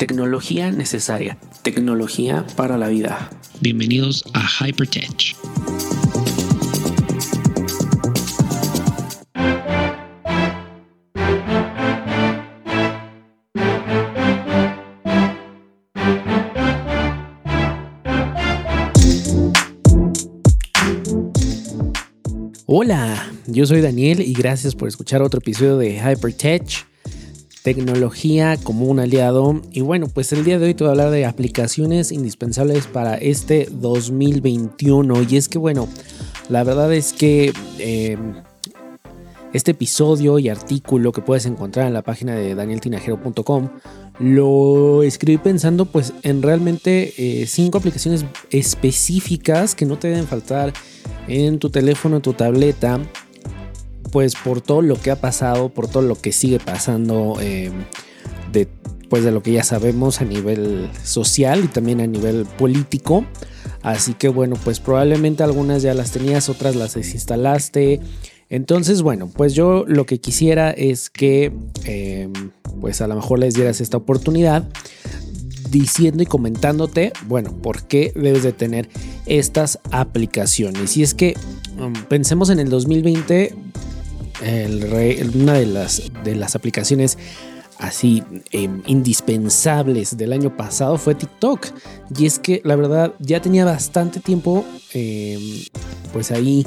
Tecnología necesaria, tecnología para la vida. Bienvenidos a Hypertech. Hola, yo soy Daniel y gracias por escuchar otro episodio de Hypertech, tecnología como un aliado. Y bueno, pues el día de hoy te voy a hablar de aplicaciones indispensables para este 2021. Y es que bueno, la verdad es que em, este episodio y artículo que puedes encontrar en la página de danieltinajero.com lo escribí pensando pues en realmente eh, cinco aplicaciones específicas que no te deben faltar en tu teléfono, en tu tableta, pues por todo lo que ha pasado, por todo lo que sigue pasando eh, de, lo que ya sabemos a nivel social y también a nivel político. Así que bueno, pues probablemente algunas ya las tenías, otras las desinstalaste. Entonces, bueno, pues yo lo que quisiera es que em, pues a lo mejor les dieras esta oportunidad diciendo y comentándote, bueno, por qué debes de tener estas aplicaciones. Y es que um, pensemos en el 2020, una de las, de las aplicaciones así em, indispensables del año pasado fue TikTok. Y es que la verdad ya tenía bastante tiempo em, pues ahí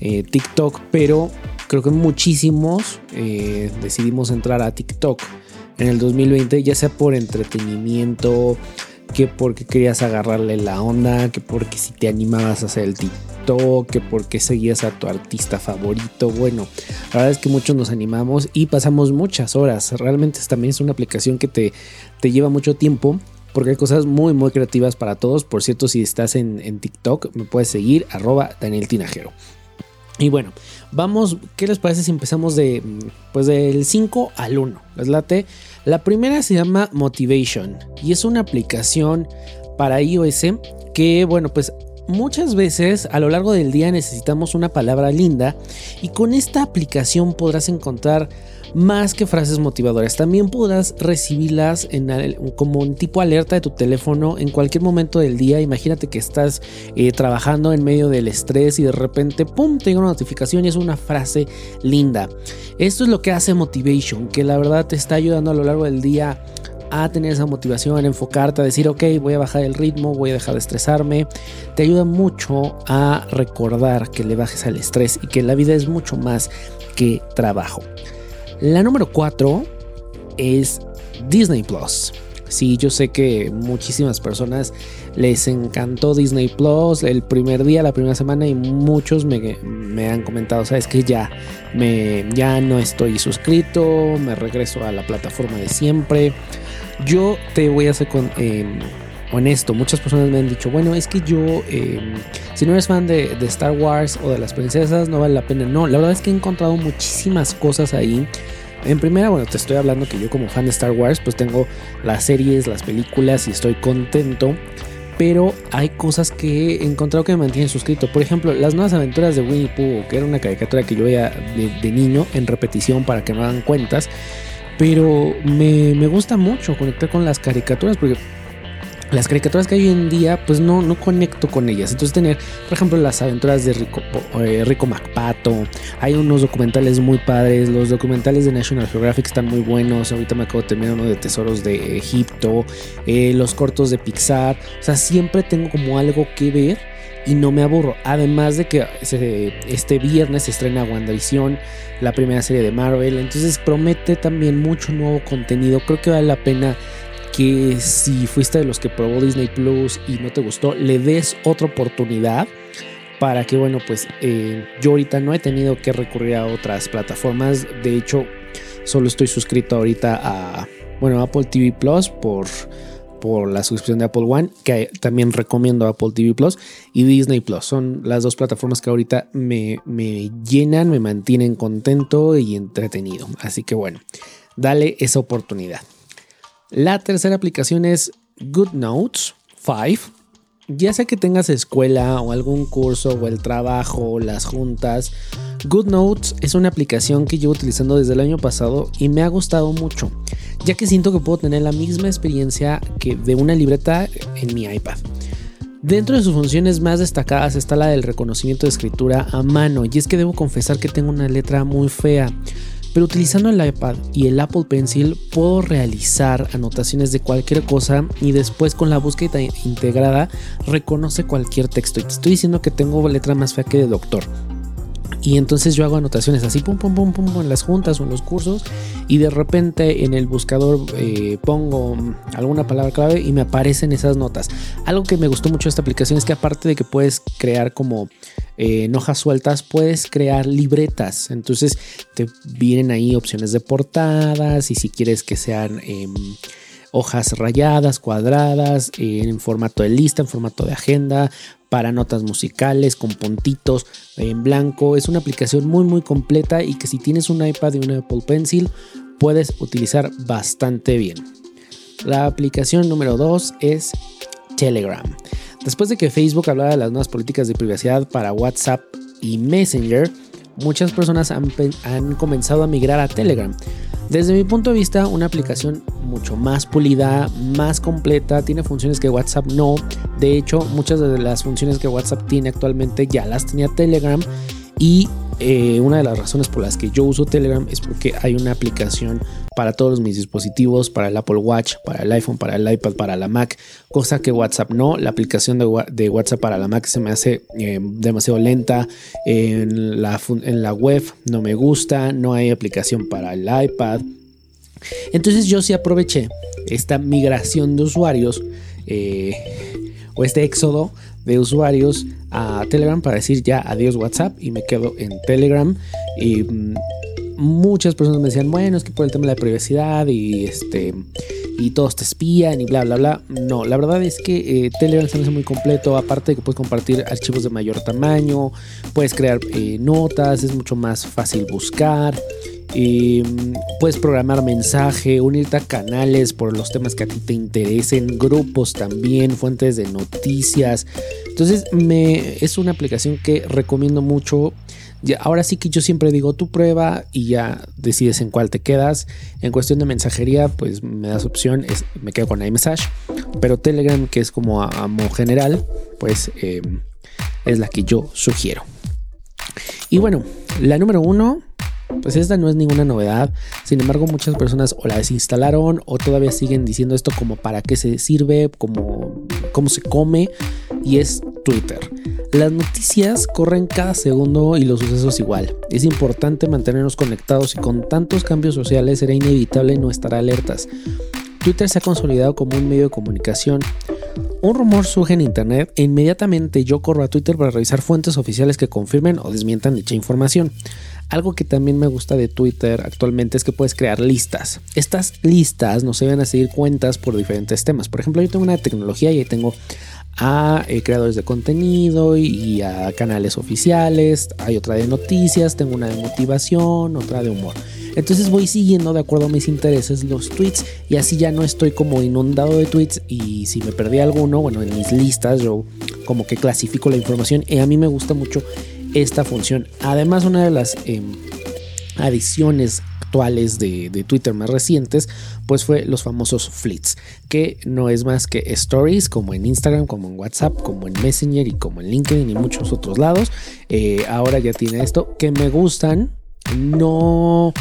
eh, TikTok, pero creo que muchísimos eh, decidimos entrar a TikTok en el 2020, ya sea por entretenimiento, que porque querías agarrarle la onda, que porque si te animabas a hacer el TikTok, que porque seguías a tu artista favorito. Bueno, la verdad es que muchos nos animamos y pasamos muchas horas. Realmente también es una aplicación que te, te lleva mucho tiempo. Porque hay cosas muy, muy creativas para todos. Por cierto, si estás en, en TikTok, me puedes seguir, arroba Daniel Tinajero. Y bueno, vamos, ¿qué les parece si empezamos de, pues del 5 al 1? ¿Les late? La primera se llama Motivation y es una aplicación para iOS que, bueno, pues muchas veces a lo largo del día necesitamos una palabra linda y con esta aplicación podrás encontrar más que frases motivadoras. También podrás recibirlas en, como un tipo alerta de tu teléfono en cualquier momento del día. Imagínate que estás eh, trabajando en medio del estrés y de repente, ¡pum!, te llega una notificación y es una frase linda. Esto es lo que hace Motivation, que la verdad te está ayudando a lo largo del día a tener esa motivación, a enfocarte, a decir, ok, voy a bajar el ritmo, voy a dejar de estresarme. Te ayuda mucho a recordar que le bajes al estrés y que la vida es mucho más que trabajo. La número 4 es Disney Plus. Sí, yo sé que muchísimas personas les encantó Disney Plus el primer día, la primera semana y muchos me, han comentado, sabes que ya, me, ya no estoy suscrito, me regreso a la plataforma de siempre. Yo te voy a ser con, em, honesto, muchas personas me han dicho, bueno, es que yo, em, si no eres fan de, Star Wars o de las princesas, no vale la pena. No, la verdad es que he encontrado muchísimas cosas ahí. En primera, bueno, te estoy hablando que yo como fan de Star Wars, pues tengo las series, las películas y estoy contento. Pero hay cosas que he encontrado que me mantienen suscrito. Por ejemplo, las nuevas aventuras de Winnie Pooh, que era una caricatura que yo veía de, de niño en repetición para que me hagan cuentas. Pero me, me gusta mucho conectar con las caricaturas porque las caricaturas que hay hoy en día, pues no, no conecto con ellas. Entonces tener, por ejemplo, las aventuras de Rico, eh, Rico MacPato, hay unos documentales muy padres, los documentales de National Geographic están muy buenos, ahorita me acabo de terminar uno de Tesoros de Egipto, eh, los cortos de Pixar, o sea, siempre tengo como algo que ver y no me aburro. Además de que este viernes se estrena WandaVision, la primera serie de Marvel, entonces promete también mucho nuevo contenido, creo que vale la pena que si fuiste de los que probó Disney Plus y no te gustó, le des otra oportunidad para que, bueno, pues eh, yo ahorita no he tenido que recurrir a otras plataformas. De hecho, solo estoy suscrito ahorita a, bueno, Apple TV Plus por, por la suscripción de Apple One, que también recomiendo Apple TV Plus y Disney Plus. Son las dos plataformas que ahorita me, me llenan, me mantienen contento y entretenido. Así que bueno, dale esa oportunidad. La tercera aplicación es GoodNotes 5. Ya sea que tengas escuela o algún curso o el trabajo o las juntas, GoodNotes es una aplicación que llevo utilizando desde el año pasado y me ha gustado mucho, ya que siento que puedo tener la misma experiencia que de una libreta en mi iPad. Dentro de sus funciones más destacadas está la del reconocimiento de escritura a mano, y es que debo confesar que tengo una letra muy fea, pero utilizando el iPad y el Apple Pencil puedo realizar anotaciones de cualquier cosa y después con la búsqueda integrada reconoce cualquier texto. Te estoy diciendo que tengo letra más fea que de doctor. Y entonces yo hago anotaciones así, pum, pum, pum, pum, en las juntas o en los cursos. Y de repente en el buscador eh, pongo alguna palabra clave y me aparecen esas notas. Algo que me gustó mucho de esta aplicación es que aparte de que puedes crear como eh, en hojas sueltas, puedes crear libretas. Entonces te vienen ahí opciones de portadas y si quieres que sean... Em, hojas rayadas, cuadradas, en formato de lista, en formato de agenda, para notas musicales, con puntitos en blanco. Es una aplicación muy muy completa y que si tienes un iPad y un Apple Pencil puedes utilizar bastante bien. La aplicación número 2 es Telegram. Después de que Facebook hablara de las nuevas políticas de privacidad para WhatsApp y Messenger, muchas personas han, han comenzado a migrar a Telegram. Desde mi punto de vista, una aplicación mucho más pulida, más completa, tiene funciones que WhatsApp no. De hecho, muchas de las funciones que WhatsApp tiene actualmente ya las tenía Telegram y eh, una de las razones por las que yo uso Telegram es porque hay una aplicación para todos mis dispositivos, para el Apple Watch, para el iPhone, para el iPad, para la Mac, cosa que WhatsApp no. La aplicación de, WhatsApp para la Mac se me hace eh, demasiado lenta. En la, web no me gusta, no hay aplicación para el iPad. Entonces yo sí aproveché esta migración de usuarios eh, o este éxodo de usuarios a Telegram para decir ya adiós WhatsApp y me quedo en Telegram. Y mm, muchas personas me decían, bueno, es que por el tema de la privacidad y este y todos te espían y bla bla bla. No, la verdad es que eh, Telegram se hace muy completo, aparte de que puedes compartir archivos de mayor tamaño, puedes crear eh, notas, es mucho más fácil buscar. Y mm, puedes programar mensaje, unirte a canales por los temas que a ti te interesen, grupos también, fuentes de noticias. Entonces me, es una aplicación que recomiendo mucho. Ya, ahora sí que yo siempre digo tu prueba y ya decides en cuál te quedas. En cuestión de mensajería, pues me das opción, es, me quedo con iMessage. Pero Telegram, que es como a, modo general, pues em, es la que yo sugiero. Y bueno, la número uno pues esta no es ninguna novedad, sin embargo muchas personas o la desinstalaron o todavía siguen diciendo esto como para qué se sirve, como cómo se come y es Twitter. Las noticias corren cada segundo y los sucesos igual. Es importante mantenernos conectados y con tantos cambios sociales será inevitable no estar alertas. Twitter se ha consolidado como un medio de comunicación. Un rumor surge en internet e inmediatamente yo corro a Twitter para revisar fuentes oficiales que confirmen o desmientan dicha información. Algo que también me gusta de Twitter actualmente es que puedes crear listas. Estas listas nos llevan a seguir cuentas por diferentes temas. Por ejemplo, yo tengo una de tecnología y ahí tengo a eh, creadores de contenido y, a canales oficiales. Hay otra de noticias, tengo una de motivación, otra de humor. Entonces voy siguiendo de acuerdo a mis intereses los tweets y así ya no estoy como inundado de tweets y si me perdí alguno, bueno, en mis listas yo como que clasifico la información y a mí me gusta mucho esta función. Además, una de las em, adiciones actuales de, Twitter más recientes, pues fue los famosos fleets, que no es más que stories como en Instagram, como en WhatsApp, como en Messenger y como en LinkedIn y muchos otros lados. Eh, ahora ya tiene esto que me gustan. No,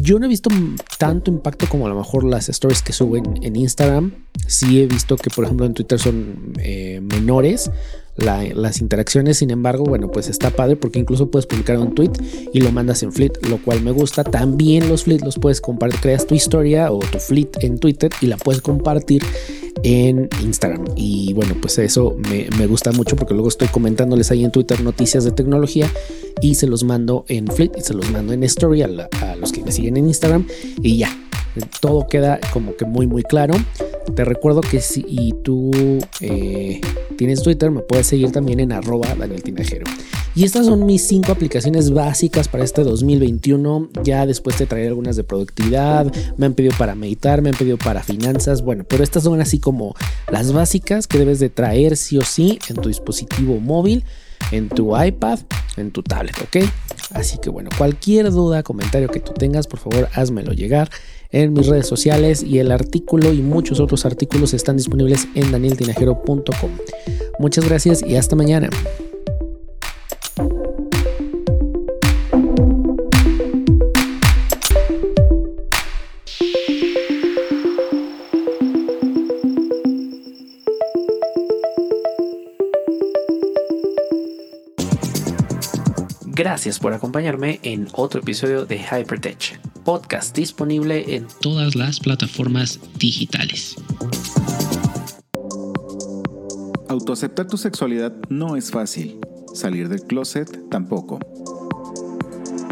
yo no he visto tanto impacto como a lo mejor las stories que suben en Instagram. Sí he visto que, por ejemplo, en Twitter son eh, menores las interacciones. Sin embargo, bueno, pues está padre porque incluso puedes publicar un tweet y lo mandas en Fleet, lo cual me gusta. También los Fleet los puedes compartir, creas tu historia o tu Fleet en Twitter y la puedes compartir en Instagram. Y bueno, pues eso me, gusta mucho porque luego estoy comentándoles ahí en Twitter noticias de tecnología y se los mando en Fleet y se los mando en Story a, a los que me siguen en Instagram y ya. Todo queda como que muy muy claro. Te recuerdo que si tú eh, tienes Twitter, me puedes seguir también en arroba Daniel Tinajero. Y estas son mis cinco aplicaciones básicas para este 2021. Ya después te traeré algunas de productividad. Me han pedido para meditar, me han pedido para finanzas. Bueno, pero estas son así como las básicas que debes de traer sí o sí en tu dispositivo móvil en tu iPad, en tu tablet, ¿ok? Así que bueno, cualquier duda, comentario que tú tengas, por favor, házmelo llegar en mis redes sociales y el artículo y muchos otros artículos están disponibles en danieltinajero.com. Muchas gracias y hasta mañana. Gracias por acompañarme en otro episodio de Hypertech, podcast disponible en todas las plataformas digitales. Autoaceptar tu sexualidad no es fácil, salir del closet tampoco.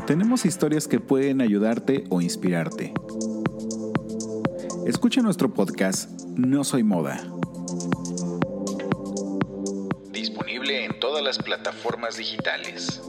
Tenemos historias que pueden ayudarte o inspirarte. Escucha nuestro podcast No Soy Moda. Las plataformas digitales.